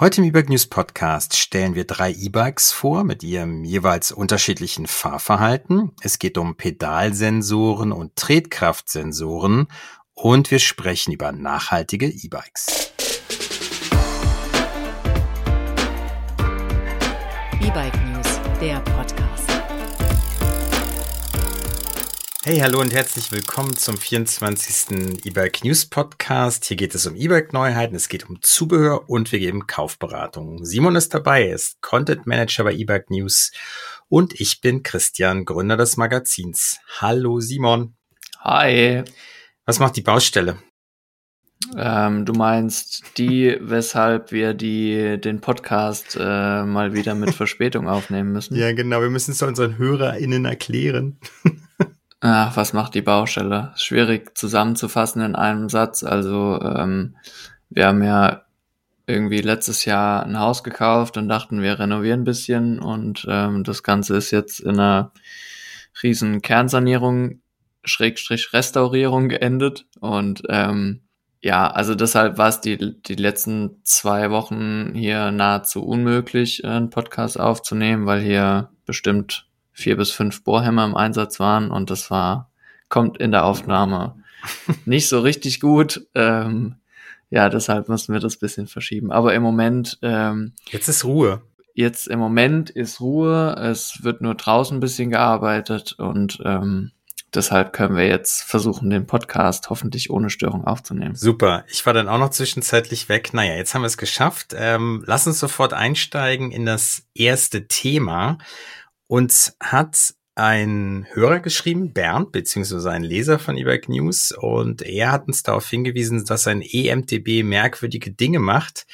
Heute im E-Bike News Podcast stellen wir drei E-Bikes vor mit ihrem jeweils unterschiedlichen Fahrverhalten. Es geht um Pedalsensoren und Tretkraftsensoren und wir sprechen über nachhaltige E-Bikes. E-Bike News, der Podcast. Hey, hallo und herzlich willkommen zum 24. E-Bike News Podcast. Hier geht es um E-Bike Neuheiten, es geht um Zubehör und wir geben Kaufberatungen. Simon ist dabei, er ist Content Manager bei E-Bike News und ich bin Christian, Gründer des Magazins. Hallo Simon. Hi. Was macht die Baustelle? Ähm, du meinst die, weshalb wir die, den Podcast äh, mal wieder mit Verspätung aufnehmen müssen? Ja, genau. Wir müssen es unseren HörerInnen erklären. Ach, was macht die Baustelle? Schwierig zusammenzufassen in einem Satz. Also ähm, wir haben ja irgendwie letztes Jahr ein Haus gekauft und dachten, wir renovieren ein bisschen und ähm, das Ganze ist jetzt in einer riesen Kernsanierung, Schrägstrich Restaurierung geendet und ähm, ja, also deshalb war es die, die letzten zwei Wochen hier nahezu unmöglich, einen Podcast aufzunehmen, weil hier bestimmt vier bis fünf Bohrhämmer im Einsatz waren und das war, kommt in der Aufnahme nicht so richtig gut. Ähm, ja, deshalb mussten wir das bisschen verschieben. Aber im Moment. Ähm, jetzt ist Ruhe. Jetzt im Moment ist Ruhe. Es wird nur draußen ein bisschen gearbeitet und ähm, deshalb können wir jetzt versuchen, den Podcast hoffentlich ohne Störung aufzunehmen. Super. Ich war dann auch noch zwischenzeitlich weg. Naja, jetzt haben wir es geschafft. Ähm, lass uns sofort einsteigen in das erste Thema. Uns hat ein Hörer geschrieben, Bernd, beziehungsweise ein Leser von eBike News, und er hat uns darauf hingewiesen, dass ein EMTB merkwürdige Dinge macht.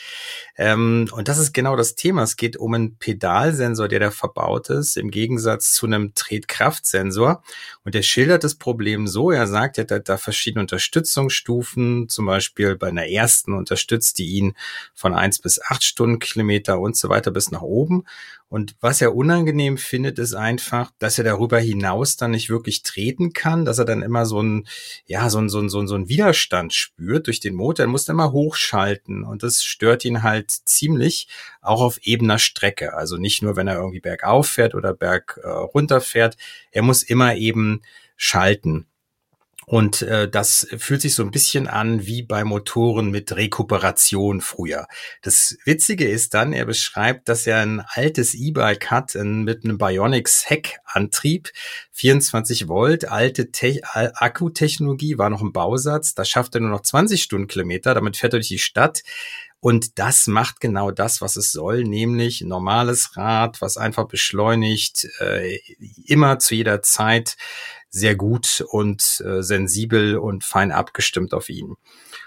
Ähm, und das ist genau das Thema. Es geht um einen Pedalsensor, der da verbaut ist, im Gegensatz zu einem Tretkraftsensor. Und er schildert das Problem so, er sagt, er hat da verschiedene Unterstützungsstufen, zum Beispiel bei einer ersten unterstützt die ihn von eins bis acht Stundenkilometer und so weiter bis nach oben. Und was er unangenehm findet, ist einfach, dass er darüber hinaus dann nicht wirklich treten kann, dass er dann immer so ein, ja, so ein, so ein, so ein Widerstand spürt durch den Motor. Er muss dann immer hochschalten und das stört ihn halt ziemlich, auch auf ebener Strecke. Also nicht nur, wenn er irgendwie bergauf fährt oder berg äh, runter fährt. Er muss immer eben schalten. Und äh, das fühlt sich so ein bisschen an wie bei Motoren mit Rekuperation früher. Das Witzige ist dann, er beschreibt, dass er ein altes E-Bike hat ein, mit einem Bionics Heckantrieb, 24 Volt, alte Te Akkutechnologie, war noch ein Bausatz. Da schafft er nur noch 20 Stundenkilometer, damit fährt er durch die Stadt. Und das macht genau das, was es soll, nämlich normales Rad, was einfach beschleunigt, äh, immer zu jeder Zeit sehr gut und äh, sensibel und fein abgestimmt auf ihn.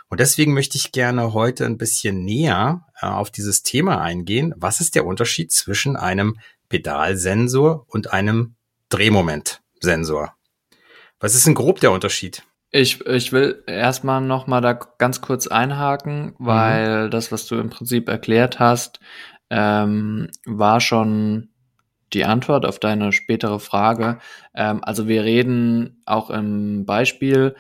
Und deswegen möchte ich gerne heute ein bisschen näher äh, auf dieses Thema eingehen. Was ist der Unterschied zwischen einem Pedalsensor und einem Drehmomentsensor? Was ist denn grob der Unterschied? Ich, ich will erstmal noch mal da ganz kurz einhaken, mhm. weil mhm. das, was du im Prinzip erklärt hast, ähm, war schon die Antwort auf deine spätere Frage. Ähm, also wir reden auch im Beispiel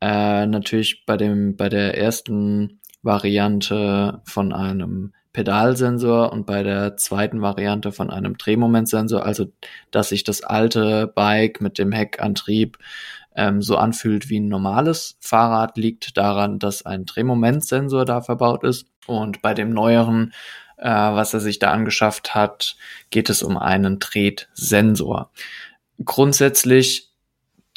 äh, natürlich bei dem bei der ersten Variante von einem Pedalsensor und bei der zweiten Variante von einem Drehmomentsensor, also dass sich das alte Bike mit dem Heckantrieb ähm, so anfühlt wie ein normales Fahrrad, liegt daran, dass ein Drehmomentsensor da verbaut ist. Und bei dem neueren äh, was er sich da angeschafft hat, geht es um einen Tretsensor. Grundsätzlich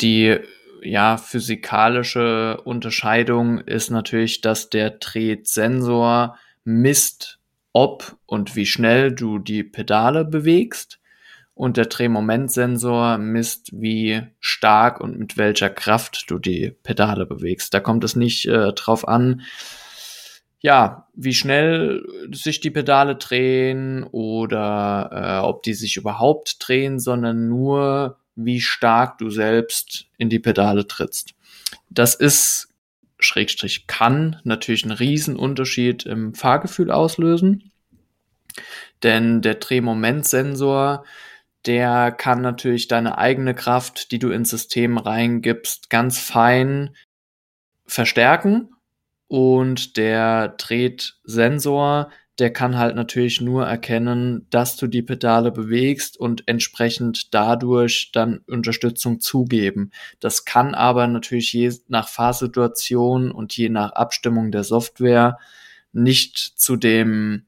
die ja, physikalische Unterscheidung ist natürlich, dass der Tretsensor misst, ob und wie schnell du die Pedale bewegst und der Drehmomentsensor misst, wie stark und mit welcher Kraft du die Pedale bewegst. Da kommt es nicht äh, drauf an, ja, wie schnell sich die Pedale drehen oder äh, ob die sich überhaupt drehen, sondern nur, wie stark du selbst in die Pedale trittst. Das ist, Schrägstrich kann, natürlich einen Riesenunterschied im Fahrgefühl auslösen. Denn der Drehmomentsensor, der kann natürlich deine eigene Kraft, die du ins System reingibst, ganz fein verstärken und der Drehsensor, der kann halt natürlich nur erkennen, dass du die Pedale bewegst und entsprechend dadurch dann Unterstützung zugeben. Das kann aber natürlich je nach Fahrsituation und je nach Abstimmung der Software nicht zu dem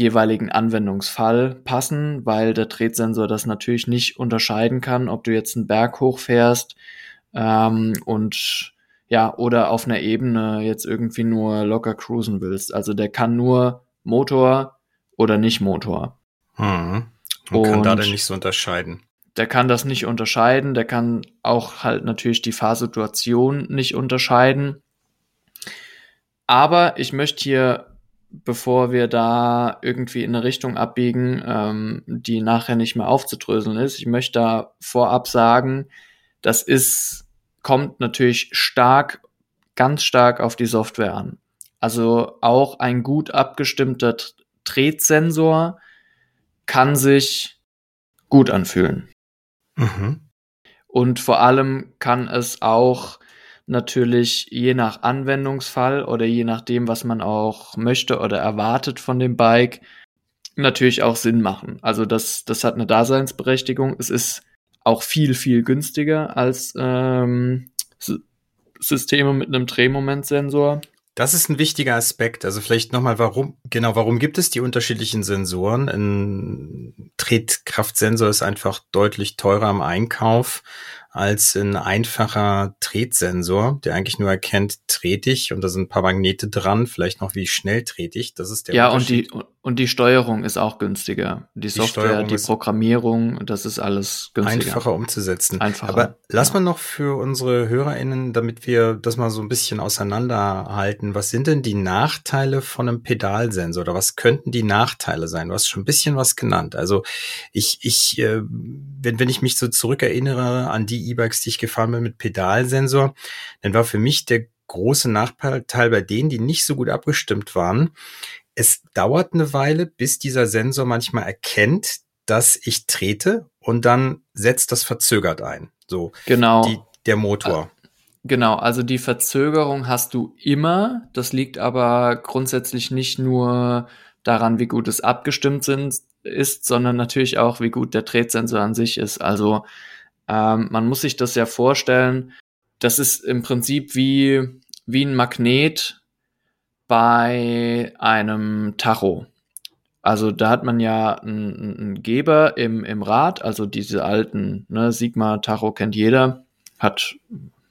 jeweiligen Anwendungsfall passen, weil der Drehsensor das natürlich nicht unterscheiden kann, ob du jetzt einen Berg hochfährst ähm, und ja, oder auf einer Ebene jetzt irgendwie nur locker cruisen willst. Also der kann nur Motor oder nicht Motor. Hm. Man kann da dann nicht so unterscheiden. Der kann das nicht unterscheiden, der kann auch halt natürlich die Fahrsituation nicht unterscheiden. Aber ich möchte hier, bevor wir da irgendwie in eine Richtung abbiegen, ähm, die nachher nicht mehr aufzudröseln ist, ich möchte da vorab sagen, das ist, kommt natürlich stark, ganz stark auf die Software an. Also auch ein gut abgestimmter Drehsensor kann sich gut anfühlen. Mhm. Und vor allem kann es auch natürlich je nach Anwendungsfall oder je nachdem, was man auch möchte oder erwartet von dem Bike, natürlich auch Sinn machen. Also das, das hat eine Daseinsberechtigung. Es ist auch viel, viel günstiger als ähm, Systeme mit einem Drehmomentsensor. Das ist ein wichtiger Aspekt. Also vielleicht nochmal, warum, genau, warum gibt es die unterschiedlichen Sensoren? Ein Tretkraftsensor ist einfach deutlich teurer im Einkauf als ein einfacher Tretsensor, der eigentlich nur erkennt, trete ich und da sind ein paar Magnete dran, vielleicht noch wie schnell trete ich. Das ist der Ja, und die, und die Steuerung ist auch günstiger. Die, die Software, die Programmierung, das ist alles günstiger. Einfacher umzusetzen. Einfacher. Aber lass ja. mal noch für unsere HörerInnen, damit wir das mal so ein bisschen auseinanderhalten. Was sind denn die Nachteile von einem Pedalsensor oder was könnten die Nachteile sein? Du hast schon ein bisschen was genannt. Also ich, ich, äh, wenn, wenn ich mich so zurückerinnere an die die E-Bikes, die ich gefahren bin mit Pedalsensor, dann war für mich der große Nachteil bei denen, die nicht so gut abgestimmt waren. Es dauert eine Weile, bis dieser Sensor manchmal erkennt, dass ich trete und dann setzt das verzögert ein. So. Genau. Die, der Motor. Genau, also die Verzögerung hast du immer. Das liegt aber grundsätzlich nicht nur daran, wie gut es abgestimmt sind, ist, sondern natürlich auch, wie gut der Drehsensor an sich ist. Also ähm, man muss sich das ja vorstellen, das ist im Prinzip wie, wie ein Magnet bei einem Tacho. Also da hat man ja einen, einen Geber im, im Rad, also diese alten, ne, Sigma-Tacho kennt jeder, hat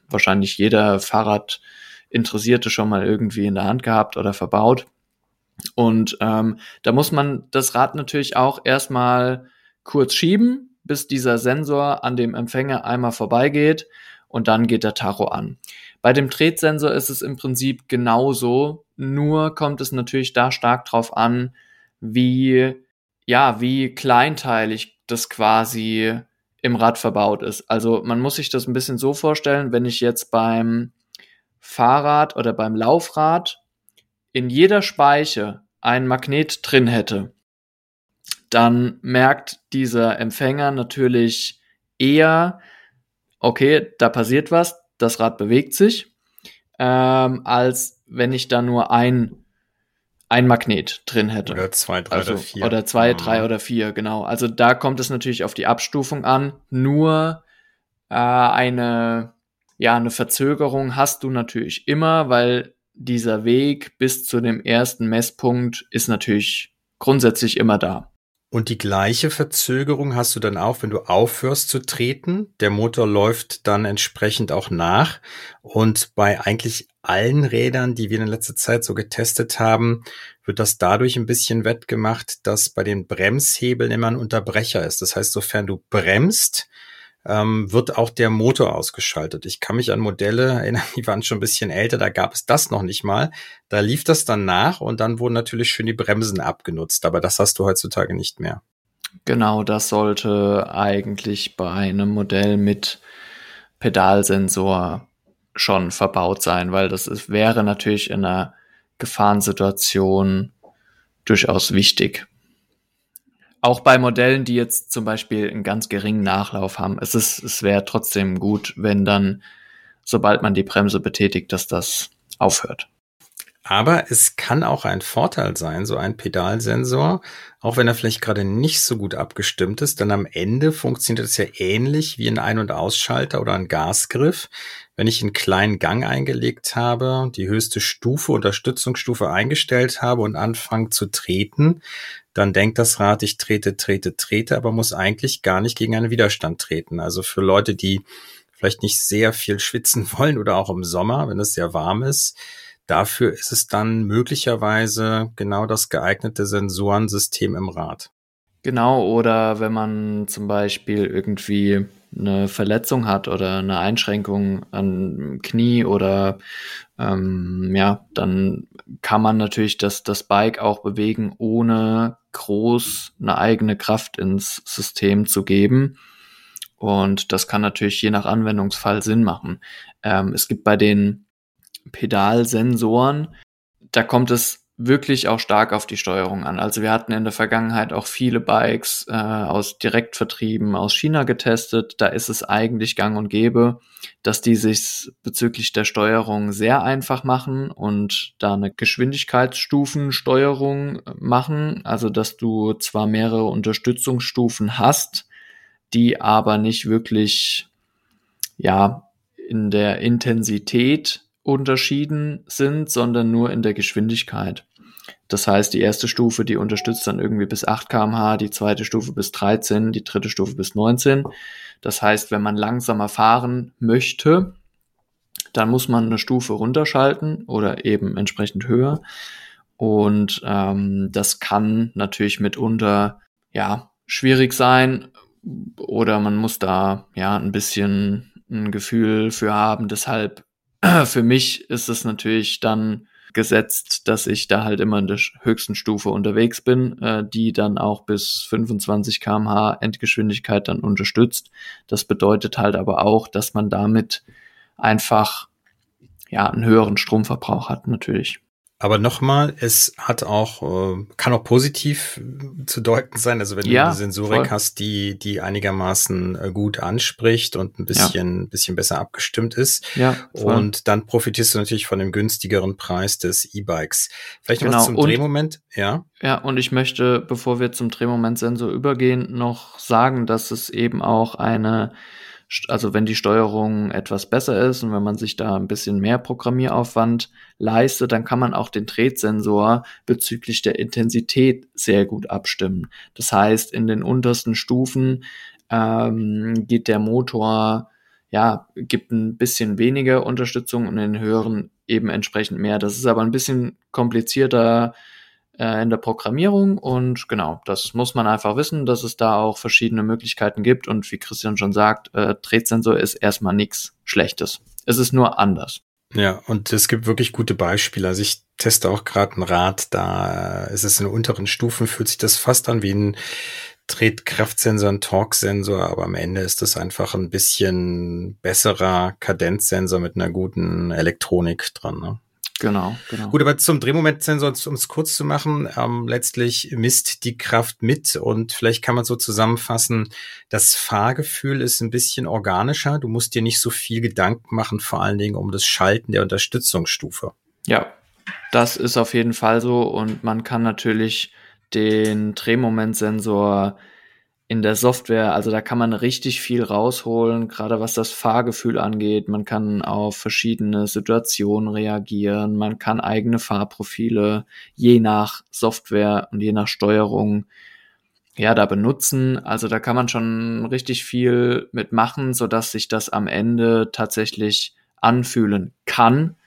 wahrscheinlich jeder Fahrradinteressierte schon mal irgendwie in der Hand gehabt oder verbaut. Und ähm, da muss man das Rad natürlich auch erstmal kurz schieben, bis dieser Sensor an dem Empfänger einmal vorbeigeht und dann geht der Tacho an. Bei dem Drehsensor ist es im Prinzip genauso, nur kommt es natürlich da stark drauf an, wie, ja, wie kleinteilig das quasi im Rad verbaut ist. Also man muss sich das ein bisschen so vorstellen, wenn ich jetzt beim Fahrrad oder beim Laufrad in jeder Speiche ein Magnet drin hätte, dann merkt dieser Empfänger natürlich eher, okay, da passiert was, das Rad bewegt sich, ähm, als wenn ich da nur ein ein Magnet drin hätte. Oder zwei, drei also, oder vier. Oder zwei, mhm. drei oder vier, genau. Also da kommt es natürlich auf die Abstufung an. Nur äh, eine, ja, eine Verzögerung hast du natürlich immer, weil dieser Weg bis zu dem ersten Messpunkt ist natürlich grundsätzlich immer da. Und die gleiche Verzögerung hast du dann auch, wenn du aufhörst zu treten. Der Motor läuft dann entsprechend auch nach. Und bei eigentlich allen Rädern, die wir in letzter Zeit so getestet haben, wird das dadurch ein bisschen wettgemacht, dass bei den Bremshebeln immer ein Unterbrecher ist. Das heißt, sofern du bremst, ähm, wird auch der Motor ausgeschaltet. Ich kann mich an Modelle erinnern, die waren schon ein bisschen älter, da gab es das noch nicht mal. Da lief das dann nach und dann wurden natürlich schön die Bremsen abgenutzt, aber das hast du heutzutage nicht mehr. Genau, das sollte eigentlich bei einem Modell mit Pedalsensor schon verbaut sein, weil das ist, wäre natürlich in einer Gefahrensituation durchaus wichtig auch bei Modellen, die jetzt zum Beispiel einen ganz geringen Nachlauf haben, es ist, es wäre trotzdem gut, wenn dann, sobald man die Bremse betätigt, dass das aufhört. Aber es kann auch ein Vorteil sein, so ein Pedalsensor, auch wenn er vielleicht gerade nicht so gut abgestimmt ist, denn am Ende funktioniert es ja ähnlich wie ein Ein- und Ausschalter oder ein Gasgriff. Wenn ich einen kleinen Gang eingelegt habe, die höchste Stufe, Unterstützungsstufe eingestellt habe und anfange zu treten, dann denkt das Rad, ich trete, trete, trete, aber muss eigentlich gar nicht gegen einen Widerstand treten. Also für Leute, die vielleicht nicht sehr viel schwitzen wollen oder auch im Sommer, wenn es sehr warm ist, Dafür ist es dann möglicherweise genau das geeignete Sensorensystem im Rad. Genau, oder wenn man zum Beispiel irgendwie eine Verletzung hat oder eine Einschränkung an Knie oder ähm, ja, dann kann man natürlich das, das Bike auch bewegen, ohne groß eine eigene Kraft ins System zu geben. Und das kann natürlich je nach Anwendungsfall Sinn machen. Ähm, es gibt bei den Pedalsensoren, da kommt es wirklich auch stark auf die Steuerung an. Also wir hatten in der Vergangenheit auch viele Bikes äh, aus Direktvertrieben aus China getestet. Da ist es eigentlich gang und gäbe, dass die sich bezüglich der Steuerung sehr einfach machen und da eine Geschwindigkeitsstufensteuerung machen. Also dass du zwar mehrere Unterstützungsstufen hast, die aber nicht wirklich ja in der Intensität unterschieden sind, sondern nur in der Geschwindigkeit. Das heißt, die erste Stufe, die unterstützt dann irgendwie bis 8 kmh, die zweite Stufe bis 13, die dritte Stufe bis 19. Das heißt, wenn man langsamer fahren möchte, dann muss man eine Stufe runterschalten oder eben entsprechend höher. Und ähm, das kann natürlich mitunter ja schwierig sein oder man muss da ja ein bisschen ein Gefühl für haben. Deshalb Für mich ist es natürlich dann gesetzt, dass ich da halt immer in der höchsten Stufe unterwegs bin, äh, die dann auch bis 25 kmh Endgeschwindigkeit dann unterstützt. Das bedeutet halt aber auch, dass man damit einfach ja einen höheren Stromverbrauch hat natürlich. Aber nochmal, es hat auch, äh, kann auch positiv äh, zu deuten sein. Also wenn ja, du eine Sensorik voll. hast, die, die einigermaßen äh, gut anspricht und ein bisschen, ja. bisschen besser abgestimmt ist. Ja, voll. und dann profitierst du natürlich von dem günstigeren Preis des E-Bikes. Vielleicht genau. noch zum und, Drehmoment, ja. Ja, und ich möchte, bevor wir zum Drehmomentsensor übergehen, noch sagen, dass es eben auch eine also wenn die Steuerung etwas besser ist und wenn man sich da ein bisschen mehr Programmieraufwand leistet, dann kann man auch den Drehsensor bezüglich der Intensität sehr gut abstimmen. Das heißt, in den untersten Stufen ähm, geht der Motor, ja, gibt ein bisschen weniger Unterstützung und in den höheren eben entsprechend mehr. Das ist aber ein bisschen komplizierter äh, in der Programmierung und genau, das muss man einfach wissen, dass es da auch verschiedene Möglichkeiten gibt und wie Christian schon sagt, äh, Drehsensor ist erstmal nichts Schlechtes. Es ist nur anders. Ja, und es gibt wirklich gute Beispiele. Also ich teste auch gerade ein Rad, da ist es in unteren Stufen, fühlt sich das fast an wie ein Tretkraftsensor, ein Torque-Sensor, aber am Ende ist das einfach ein bisschen besserer Kadenzsensor mit einer guten Elektronik dran. Ne? Genau, genau. Gut, aber zum Drehmomentsensor, um es kurz zu machen, ähm, letztlich misst die Kraft mit und vielleicht kann man so zusammenfassen, das Fahrgefühl ist ein bisschen organischer. Du musst dir nicht so viel Gedanken machen, vor allen Dingen um das Schalten der Unterstützungsstufe. Ja, das ist auf jeden Fall so und man kann natürlich den Drehmomentsensor in der Software, also da kann man richtig viel rausholen, gerade was das Fahrgefühl angeht. Man kann auf verschiedene Situationen reagieren, man kann eigene Fahrprofile je nach Software und je nach Steuerung ja da benutzen. Also da kann man schon richtig viel mitmachen, so dass sich das am Ende tatsächlich anfühlen kann,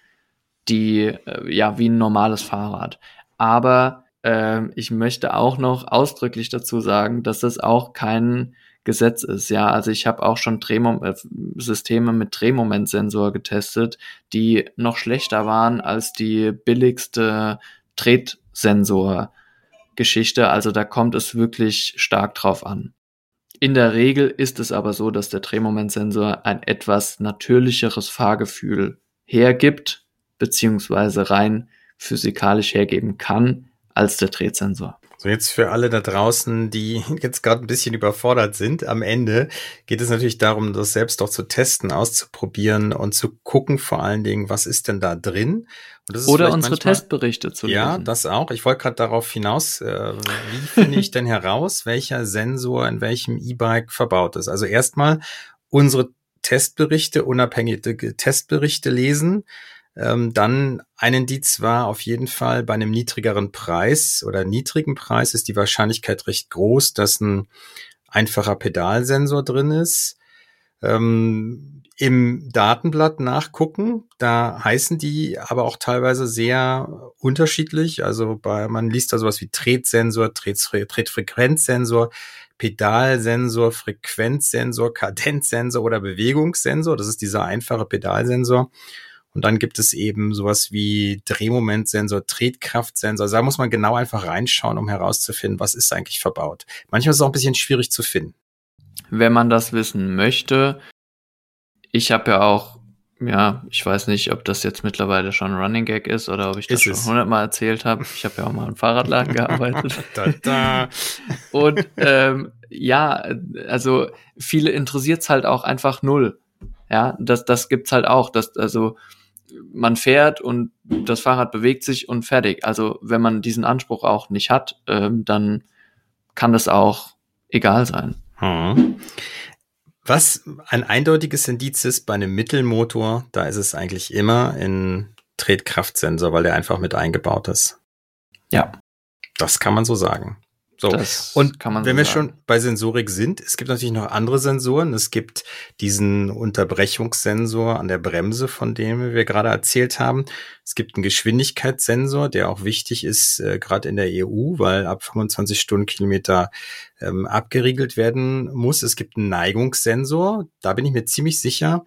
die äh, ja wie ein normales Fahrrad. Aber ähm, ich möchte auch noch ausdrücklich dazu sagen, dass das auch kein Gesetz ist. Ja, also ich habe auch schon Drehmom äh, Systeme mit Drehmomentsensor getestet, die noch schlechter waren als die billigste Drehsensor-Geschichte. Also da kommt es wirklich stark drauf an. In der Regel ist es aber so, dass der Drehmomentsensor ein etwas natürlicheres Fahrgefühl hergibt, beziehungsweise rein physikalisch hergeben kann, als der Drehsensor. So, jetzt für alle da draußen, die jetzt gerade ein bisschen überfordert sind, am Ende geht es natürlich darum, das selbst doch zu testen, auszuprobieren und zu gucken vor allen Dingen, was ist denn da drin Oder unsere manchmal, Testberichte zu lesen. Ja, das auch. Ich wollte gerade darauf hinaus, äh, wie finde ich denn heraus, welcher Sensor in welchem E-Bike verbaut ist. Also erstmal unsere Testberichte, unabhängige Testberichte lesen. Ähm, dann ein Indiz war auf jeden Fall bei einem niedrigeren Preis oder niedrigen Preis ist die Wahrscheinlichkeit recht groß, dass ein einfacher Pedalsensor drin ist. Ähm, Im Datenblatt nachgucken, da heißen die aber auch teilweise sehr unterschiedlich. Also bei, man liest da sowas wie Tretsensor, Tretfrequenzsensor, Pedalsensor, Frequenzsensor, Kadenzsensor oder Bewegungssensor. Das ist dieser einfache Pedalsensor. Und dann gibt es eben sowas wie Drehmomentsensor, Tretkraftsensor. Also da muss man genau einfach reinschauen, um herauszufinden, was ist eigentlich verbaut. Manchmal ist es auch ein bisschen schwierig zu finden. Wenn man das wissen möchte, ich habe ja auch, ja, ich weiß nicht, ob das jetzt mittlerweile schon ein Running Gag ist oder ob ich das ist schon hundertmal erzählt habe. Ich habe ja auch mal im Fahrradladen gearbeitet. da, da. Und ähm, ja, also viele interessiert es halt auch einfach null. Ja, das, das gibt's halt auch. Das, also man fährt und das Fahrrad bewegt sich und fertig. Also wenn man diesen Anspruch auch nicht hat, ähm, dann kann das auch egal sein. Hm. Was ein eindeutiges Indiz ist bei einem Mittelmotor, da ist es eigentlich immer ein Tretkraftsensor, weil der einfach mit eingebaut ist. Ja. Das kann man so sagen. So. Das und kann man wenn so wir schon bei Sensorik sind, es gibt natürlich noch andere Sensoren. Es gibt diesen Unterbrechungssensor an der Bremse, von dem wir gerade erzählt haben. Es gibt einen Geschwindigkeitssensor, der auch wichtig ist, äh, gerade in der EU, weil ab 25 Stundenkilometer ähm, abgeriegelt werden muss. Es gibt einen Neigungssensor. Da bin ich mir ziemlich sicher,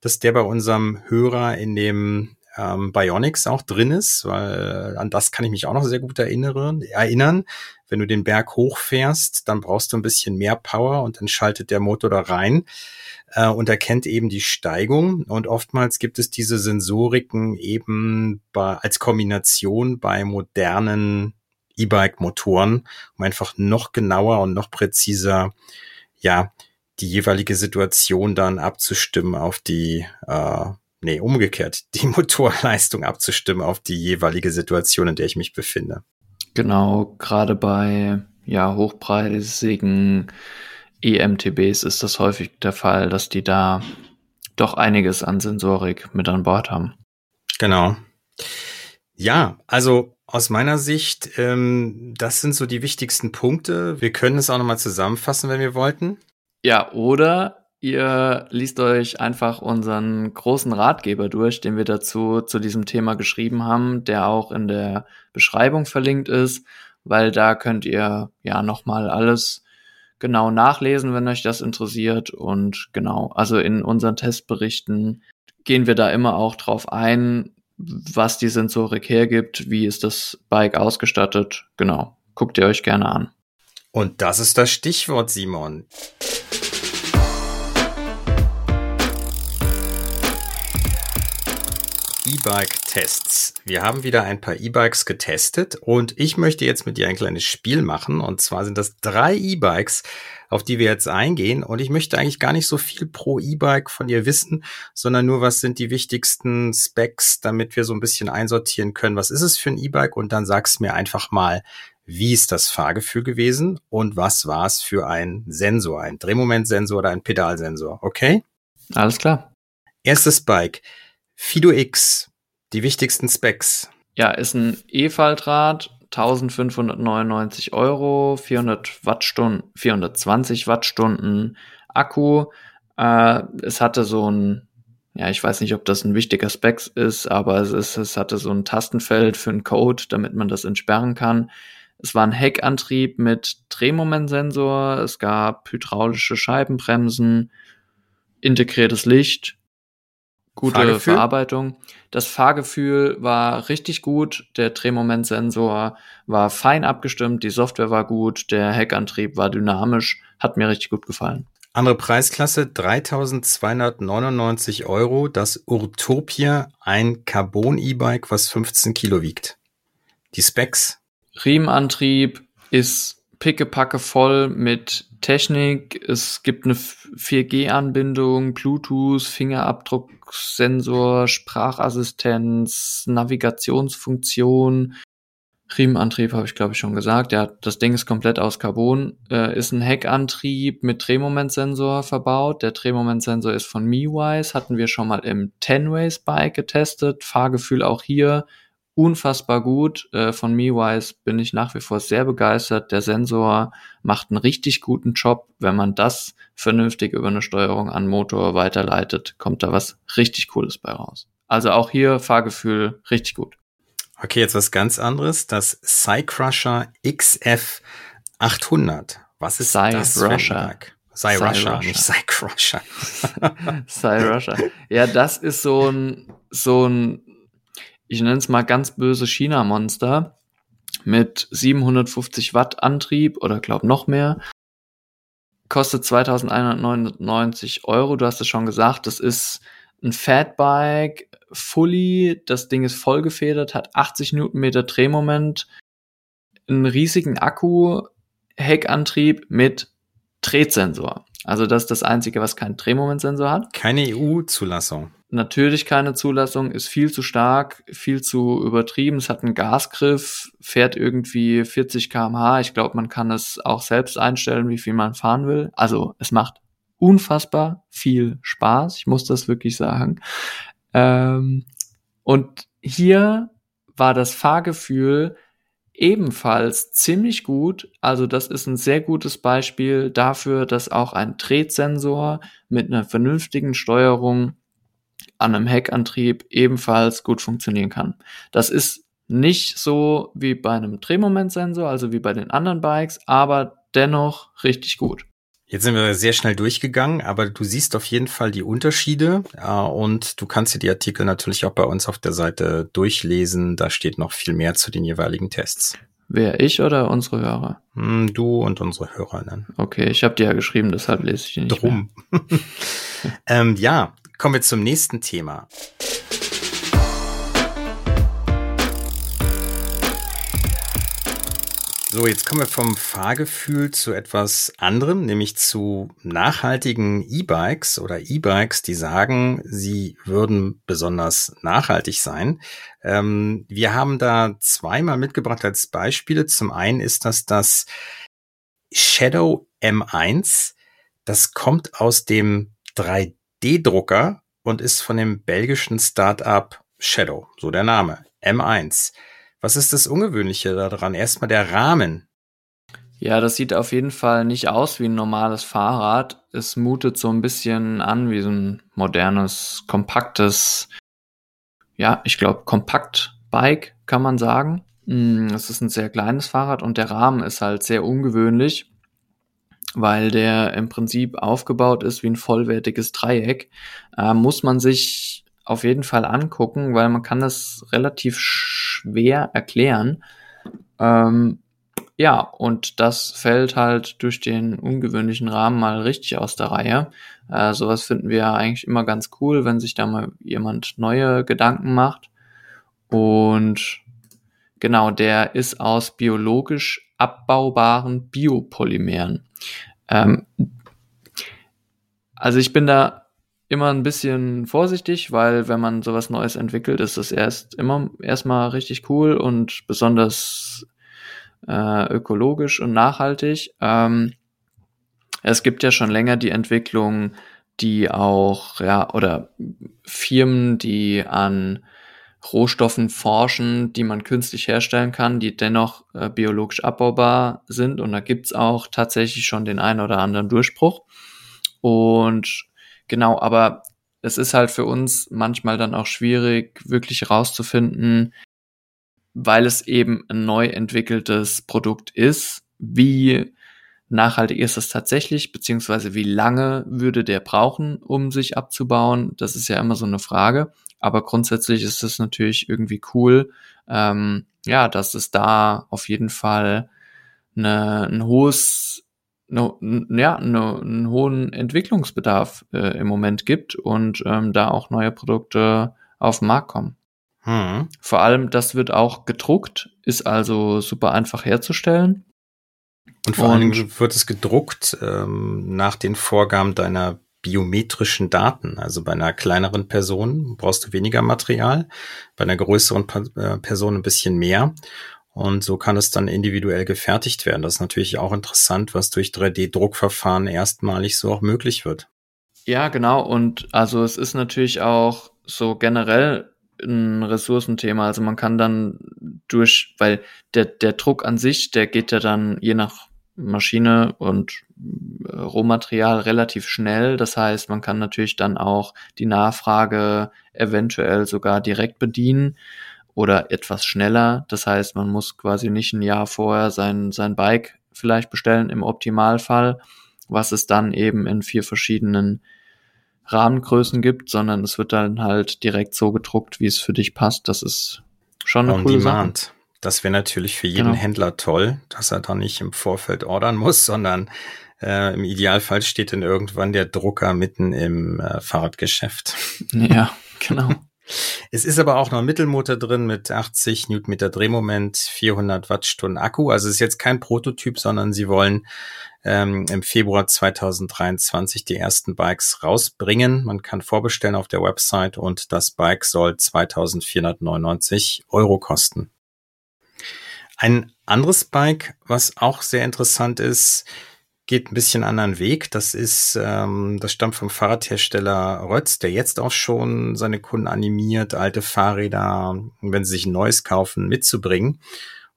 dass der bei unserem Hörer in dem ähm, Bionics auch drin ist, weil an das kann ich mich auch noch sehr gut erinnern. erinnern. Wenn du den Berg hochfährst, dann brauchst du ein bisschen mehr Power und dann schaltet der Motor da rein äh, und erkennt eben die Steigung. Und oftmals gibt es diese Sensoriken eben bei, als Kombination bei modernen E-Bike-Motoren, um einfach noch genauer und noch präziser, ja, die jeweilige Situation dann abzustimmen auf die, äh, nee, umgekehrt, die Motorleistung abzustimmen auf die jeweilige Situation, in der ich mich befinde. Genau, gerade bei ja, hochpreisigen EMTBs ist das häufig der Fall, dass die da doch einiges an Sensorik mit an Bord haben. Genau. Ja, also aus meiner Sicht, ähm, das sind so die wichtigsten Punkte. Wir können es auch nochmal zusammenfassen, wenn wir wollten. Ja, oder ihr liest euch einfach unseren großen Ratgeber durch, den wir dazu zu diesem Thema geschrieben haben, der auch in der Beschreibung verlinkt ist, weil da könnt ihr ja nochmal alles genau nachlesen, wenn euch das interessiert. Und genau, also in unseren Testberichten gehen wir da immer auch drauf ein, was die Sensorik hergibt, wie ist das Bike ausgestattet. Genau, guckt ihr euch gerne an. Und das ist das Stichwort, Simon. E-Bike-Tests. Wir haben wieder ein paar E-Bikes getestet und ich möchte jetzt mit dir ein kleines Spiel machen. Und zwar sind das drei E-Bikes, auf die wir jetzt eingehen. Und ich möchte eigentlich gar nicht so viel pro E-Bike von dir wissen, sondern nur, was sind die wichtigsten Specs, damit wir so ein bisschen einsortieren können, was ist es für ein E-Bike? Und dann sagst mir einfach mal, wie ist das Fahrgefühl gewesen und was war es für ein Sensor, ein Drehmomentsensor oder ein Pedalsensor, okay? Alles klar. Erstes Bike. Fido X, die wichtigsten Specs. Ja, ist ein E-Faltrad, 1599 Euro, 400 Wattstunden, 420 Wattstunden Akku. Äh, es hatte so ein, ja, ich weiß nicht, ob das ein wichtiger Spec ist, aber es, ist, es hatte so ein Tastenfeld für einen Code, damit man das entsperren kann. Es war ein Heckantrieb mit Drehmomentsensor, es gab hydraulische Scheibenbremsen, integriertes Licht, gute Fahrgefühl? Verarbeitung. Das Fahrgefühl war richtig gut, der Drehmomentsensor war fein abgestimmt, die Software war gut, der Heckantrieb war dynamisch, hat mir richtig gut gefallen. Andere Preisklasse 3299 Euro, das Urtopia, ein Carbon-E-Bike, was 15 Kilo wiegt. Die Specs? Riemenantrieb ist pickepacke voll mit Technik, es gibt eine 4G-Anbindung, Bluetooth, Fingerabdrucksensor, Sprachassistenz, Navigationsfunktion, Riemenantrieb habe ich glaube ich schon gesagt. Ja, das Ding ist komplett aus Carbon, äh, ist ein Heckantrieb mit Drehmomentsensor verbaut. Der Drehmomentsensor ist von MeWise, hatten wir schon mal im 10-Ways Bike getestet. Fahrgefühl auch hier unfassbar gut. Äh, von MeWise bin ich nach wie vor sehr begeistert. Der Sensor macht einen richtig guten Job. Wenn man das vernünftig über eine Steuerung an Motor weiterleitet, kommt da was richtig Cooles bei raus. Also auch hier Fahrgefühl richtig gut. Okay, jetzt was ganz anderes. Das Cycrusher XF 800. Was ist Cy das Rusher, Rusher. nicht Cycrusher. Cyrusher. Ja, das ist so ein, so ein, ich nenne es mal ganz böse China-Monster mit 750 Watt Antrieb oder glaub noch mehr. Kostet 2199 Euro. Du hast es schon gesagt, das ist ein Fatbike, fully. Das Ding ist vollgefedert, hat 80 Newtonmeter Drehmoment, einen riesigen Akku, Heckantrieb mit Drehsensor. Also das ist das Einzige, was keinen Drehmomentsensor hat. Keine EU-Zulassung. Natürlich keine Zulassung, ist viel zu stark, viel zu übertrieben. Es hat einen Gasgriff, fährt irgendwie 40 km/h. Ich glaube, man kann es auch selbst einstellen, wie viel man fahren will. Also es macht unfassbar viel Spaß. Ich muss das wirklich sagen. Ähm, und hier war das Fahrgefühl ebenfalls ziemlich gut. Also das ist ein sehr gutes Beispiel dafür, dass auch ein Drehsensor mit einer vernünftigen Steuerung an einem Heckantrieb ebenfalls gut funktionieren kann. Das ist nicht so wie bei einem Drehmomentsensor, also wie bei den anderen Bikes, aber dennoch richtig gut. Jetzt sind wir sehr schnell durchgegangen, aber du siehst auf jeden Fall die Unterschiede äh, und du kannst dir die Artikel natürlich auch bei uns auf der Seite durchlesen. Da steht noch viel mehr zu den jeweiligen Tests. Wer ich oder unsere Hörer? Hm, Du und unsere Hörerinnen. Okay, ich habe dir ja geschrieben, deshalb lese ich die nicht. Drum. ähm, ja, kommen wir zum nächsten Thema. So, jetzt kommen wir vom Fahrgefühl zu etwas anderem, nämlich zu nachhaltigen E-Bikes oder E-Bikes, die sagen, sie würden besonders nachhaltig sein. Ähm, wir haben da zweimal mitgebracht als Beispiele. Zum einen ist das das Shadow M1. Das kommt aus dem 3D-Drucker und ist von dem belgischen Startup Shadow, so der Name, M1. Was ist das Ungewöhnliche daran? Erstmal der Rahmen. Ja, das sieht auf jeden Fall nicht aus wie ein normales Fahrrad. Es mutet so ein bisschen an wie so ein modernes, kompaktes, ja, ich glaube, Kompakt-Bike, kann man sagen. Mm, Es ist ein sehr kleines Fahrrad und der Rahmen ist halt sehr ungewöhnlich, weil der im Prinzip aufgebaut ist wie ein vollwertiges Dreieck. Äh, muss man sich auf jeden Fall angucken, weil man kann das relativ schwer erklären. Ähm, ja, und das fällt halt durch den ungewöhnlichen Rahmen mal richtig aus der Reihe. Äh, sowas finden wir eigentlich immer ganz cool, wenn sich da mal jemand neue Gedanken macht. Und genau, der ist aus biologisch abbaubaren Biopolymeren. Ähm, also ich bin da immer ein bisschen vorsichtig, weil wenn man sowas Neues entwickelt, ist das erst immer erstmal richtig cool und besonders äh, ökologisch und nachhaltig. Ähm, es gibt ja schon länger die Entwicklung, die auch, ja, oder Firmen, die an Rohstoffen forschen, die man künstlich herstellen kann, die dennoch äh, biologisch abbaubar sind. Und da gibt's auch tatsächlich schon den einen oder anderen Durchbruch. Und genau, aber es ist halt für uns manchmal dann auch schwierig, wirklich herauszufinden, weil es eben ein neu entwickeltes Produkt ist, wie nachhaltig ist das tatsächlich, beziehungsweise wie lange würde der brauchen, um sich abzubauen? Das ist ja immer so eine Frage. Aber grundsätzlich ist es natürlich irgendwie cool, ähm, ja, dass es da auf jeden Fall eine, ein hohes, ne, ja, eine, einen hohen Entwicklungsbedarf äh, im Moment gibt und ähm, da auch neue Produkte auf den Markt kommen. Hm. Vor allem, das wird auch gedruckt, ist also super einfach herzustellen. Und vor allem wird es gedruckt ähm, nach den Vorgaben deiner biometrischen Daten. Also bei einer kleineren Person brauchst du weniger Material, bei einer größeren äh, Person ein bisschen mehr. Und so kann es dann individuell gefertigt werden. Das ist natürlich auch interessant, was durch 3D-Druckverfahren erstmalig so auch möglich wird. Ja, genau. Und also es ist natürlich auch so generell ein Ressourcenthema. Also man kann dann durch, weil der, der Druck an sich, der geht ja dann je nach Maschine und äh, Rohmaterial relativ schnell. Das heißt, man kann natürlich dann auch die Nachfrage eventuell sogar direkt bedienen oder etwas schneller. Das heißt, man muss quasi nicht ein Jahr vorher sein, sein Bike vielleicht bestellen im Optimalfall, was es dann eben in vier verschiedenen Rahmengrößen gibt, sondern es wird dann halt direkt so gedruckt, wie es für dich passt. Das ist schon eine On coole demand. Sache. Das wäre natürlich für jeden genau. Händler toll, dass er da nicht im Vorfeld ordern muss, sondern äh, im Idealfall steht dann irgendwann der Drucker mitten im äh, Fahrradgeschäft. Ja, genau. Es ist aber auch noch ein Mittelmotor drin mit 80 Newtonmeter Drehmoment, 400 Wattstunden Akku. Also es ist jetzt kein Prototyp, sondern sie wollen ähm, im Februar 2023 die ersten Bikes rausbringen. Man kann vorbestellen auf der Website und das Bike soll 2499 Euro kosten. Ein anderes Bike, was auch sehr interessant ist, geht ein bisschen anderen Weg. Das ist, ähm, das stammt vom Fahrradhersteller Rötz, der jetzt auch schon seine Kunden animiert, alte Fahrräder, wenn sie sich ein neues kaufen, mitzubringen.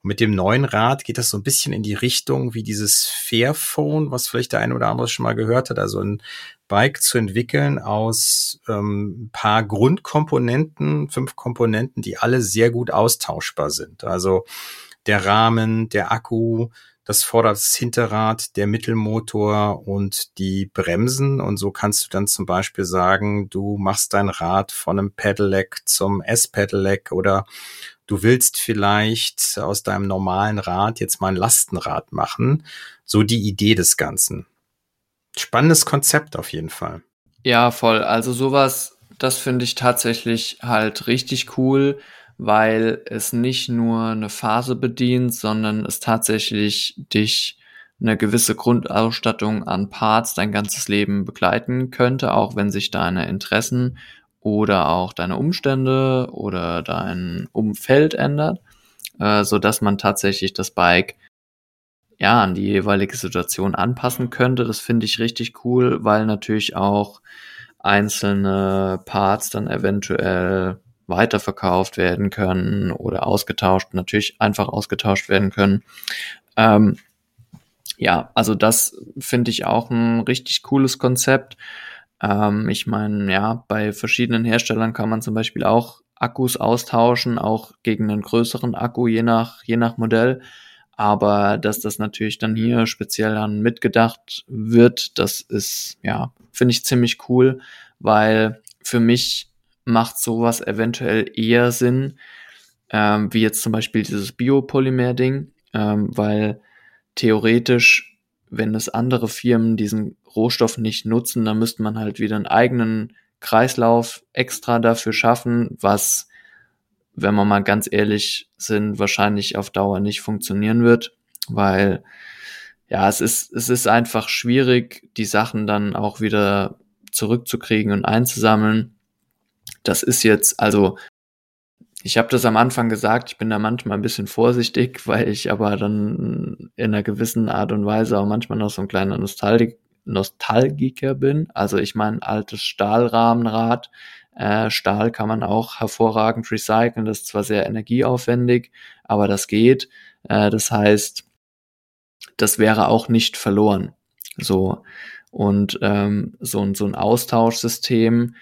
Und mit dem neuen Rad geht das so ein bisschen in die Richtung wie dieses Fairphone, was vielleicht der eine oder andere schon mal gehört hat. Also ein Bike zu entwickeln aus ähm, ein paar Grundkomponenten, fünf Komponenten, die alle sehr gut austauschbar sind. Also der Rahmen, der Akku, das Vorder-, das Hinterrad, der Mittelmotor und die Bremsen. Und so kannst du dann zum Beispiel sagen, du machst dein Rad von einem Pedelec zum S-Pedelec oder du willst vielleicht aus deinem normalen Rad jetzt mal ein Lastenrad machen. So die Idee des Ganzen. Spannendes Konzept auf jeden Fall. Ja, voll. Also sowas, das finde ich tatsächlich halt richtig cool weil es nicht nur eine Phase bedient, sondern es tatsächlich dich eine gewisse Grundausstattung an Parts dein ganzes Leben begleiten könnte, auch wenn sich deine Interessen oder auch deine Umstände oder dein Umfeld ändert, äh, so dass man tatsächlich das Bike ja an die jeweilige Situation anpassen könnte. Das finde ich richtig cool, weil natürlich auch einzelne Parts dann eventuell weiterverkauft werden können oder ausgetauscht, natürlich einfach ausgetauscht werden können. Ähm, ja, also das finde ich auch ein richtig cooles Konzept. Ähm, ich meine, ja, bei verschiedenen Herstellern kann man zum Beispiel auch Akkus austauschen, auch gegen einen größeren Akku, je nach, je nach Modell. Aber dass das natürlich dann hier speziell dann mitgedacht wird, das ist, ja, finde ich ziemlich cool, weil für mich macht sowas eventuell eher Sinn, ähm, wie jetzt zum Beispiel dieses Biopolymer-Ding, ähm, weil theoretisch, wenn es andere Firmen diesen Rohstoff nicht nutzen, dann müsste man halt wieder einen eigenen Kreislauf extra dafür schaffen, was, wenn wir mal ganz ehrlich sind, wahrscheinlich auf Dauer nicht funktionieren wird, weil ja, es ist, es ist einfach schwierig, die Sachen dann auch wieder zurückzukriegen und einzusammeln. Das ist jetzt, also ich habe das am Anfang gesagt, ich bin da manchmal ein bisschen vorsichtig, weil ich aber dann in einer gewissen Art und Weise auch manchmal noch so ein kleiner Nostalgik Nostalgiker bin. Also ich meine, altes Stahlrahmenrad, äh, Stahl kann man auch hervorragend recyceln, das ist zwar sehr energieaufwendig, aber das geht. Äh, das heißt, das wäre auch nicht verloren. So. Und ähm, so, so ein Austauschsystem,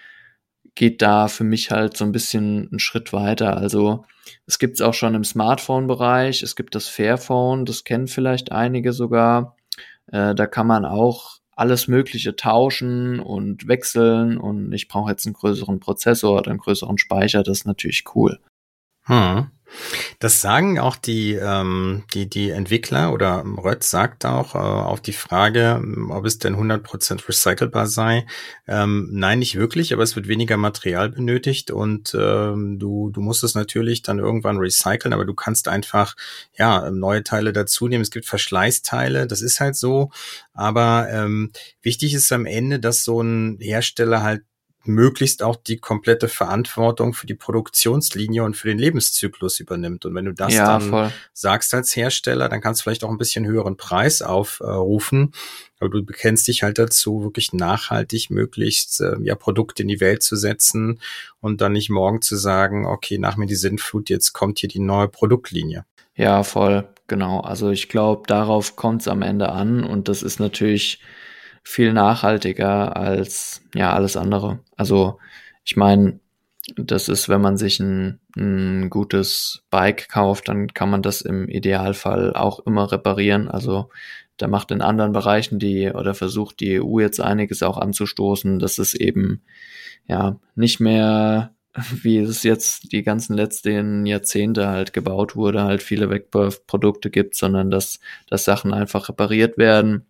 geht da für mich halt so ein bisschen einen Schritt weiter. Also es gibt es auch schon im Smartphone-Bereich, es gibt das Fairphone, das kennen vielleicht einige sogar. Äh, da kann man auch alles Mögliche tauschen und wechseln und ich brauche jetzt einen größeren Prozessor oder einen größeren Speicher, das ist natürlich cool. Hm. Das sagen auch die, ähm, die, die Entwickler oder Rötz sagt auch äh, auf die Frage, ob es denn 100% recycelbar sei. Ähm, nein, nicht wirklich, aber es wird weniger Material benötigt und ähm, du, du musst es natürlich dann irgendwann recyceln, aber du kannst einfach ja neue Teile dazu nehmen. Es gibt Verschleißteile, das ist halt so. Aber ähm, wichtig ist am Ende, dass so ein Hersteller halt möglichst auch die komplette Verantwortung für die Produktionslinie und für den Lebenszyklus übernimmt. Und wenn du das ja, dann voll. sagst als Hersteller, dann kannst du vielleicht auch ein bisschen höheren Preis aufrufen. Aber du bekennst dich halt dazu, wirklich nachhaltig möglichst äh, ja Produkte in die Welt zu setzen und dann nicht morgen zu sagen, okay, nach mir die Sintflut, jetzt kommt hier die neue Produktlinie. Ja, voll, genau. Also ich glaube, darauf kommt es am Ende an und das ist natürlich viel nachhaltiger als ja alles andere. Also ich meine, das ist, wenn man sich ein, ein gutes Bike kauft, dann kann man das im Idealfall auch immer reparieren. Also da macht in anderen Bereichen die oder versucht die EU jetzt einiges auch anzustoßen, dass es eben ja nicht mehr wie es jetzt die ganzen letzten Jahrzehnte halt gebaut wurde, halt viele Wegwerfprodukte gibt, sondern dass, dass Sachen einfach repariert werden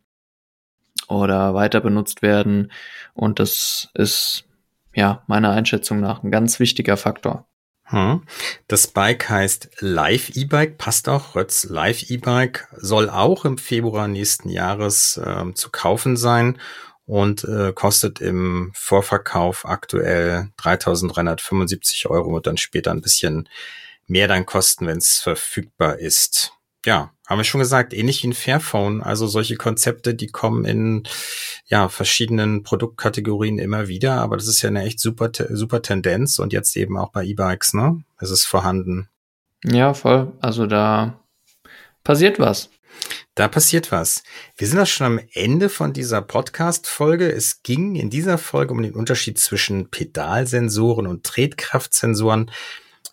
oder weiter benutzt werden. Und das ist ja meiner Einschätzung nach ein ganz wichtiger Faktor. Hm. Das Bike heißt Live E-Bike, passt auch. Rötz Live E-Bike soll auch im Februar nächsten Jahres äh, zu kaufen sein und äh, kostet im Vorverkauf aktuell 3.375 Euro und dann später ein bisschen mehr dann kosten, wenn es verfügbar ist ja, haben wir schon gesagt, ähnlich wie ein Fairphone. Also solche Konzepte, die kommen in ja verschiedenen Produktkategorien immer wieder, aber das ist ja eine echt super super Tendenz und jetzt eben auch bei E-Bikes, ne? Es ist vorhanden. Ja, voll. Also da passiert was. Da passiert was. Wir sind auch schon am Ende von dieser Podcast-Folge. Es ging in dieser Folge um den Unterschied zwischen Pedalsensoren und Tretkraftsensoren.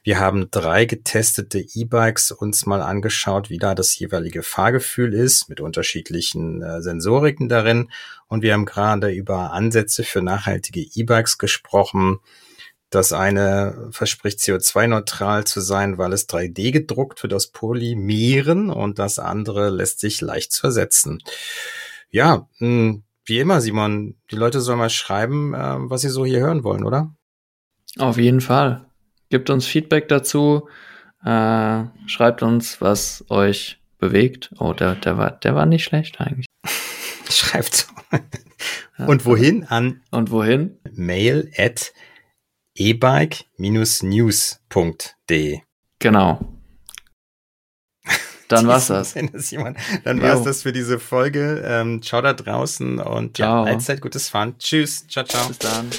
Wir haben drei getestete E-Bikes uns mal angeschaut, wie da das jeweilige Fahrgefühl ist, mit unterschiedlichen äh, Sensoriken darin. Und wir haben gerade über Ansätze für nachhaltige E-Bikes gesprochen. Das eine verspricht CO2-neutral zu sein, weil es 3D gedruckt wird aus Polymeren und das andere lässt sich leicht zersetzen. Ja, hm, wie immer, Simon, die Leute sollen mal schreiben, äh, was sie so hier hören wollen, oder? Auf jeden Fall. Gebt uns Feedback dazu. Äh, schreibt uns, was euch bewegt. Oh, der, der, war, der war nicht schlecht eigentlich. Schreibt. Und wohin? An Und wohin? Mail at ebike-news.de. Genau. Dann war's das. das jemand, dann war's das für diese Folge. Ähm, ciao da draußen und ciao. ja, allzeit gutes Fahren. Tschüss. Ciao, ciao. Bis dann.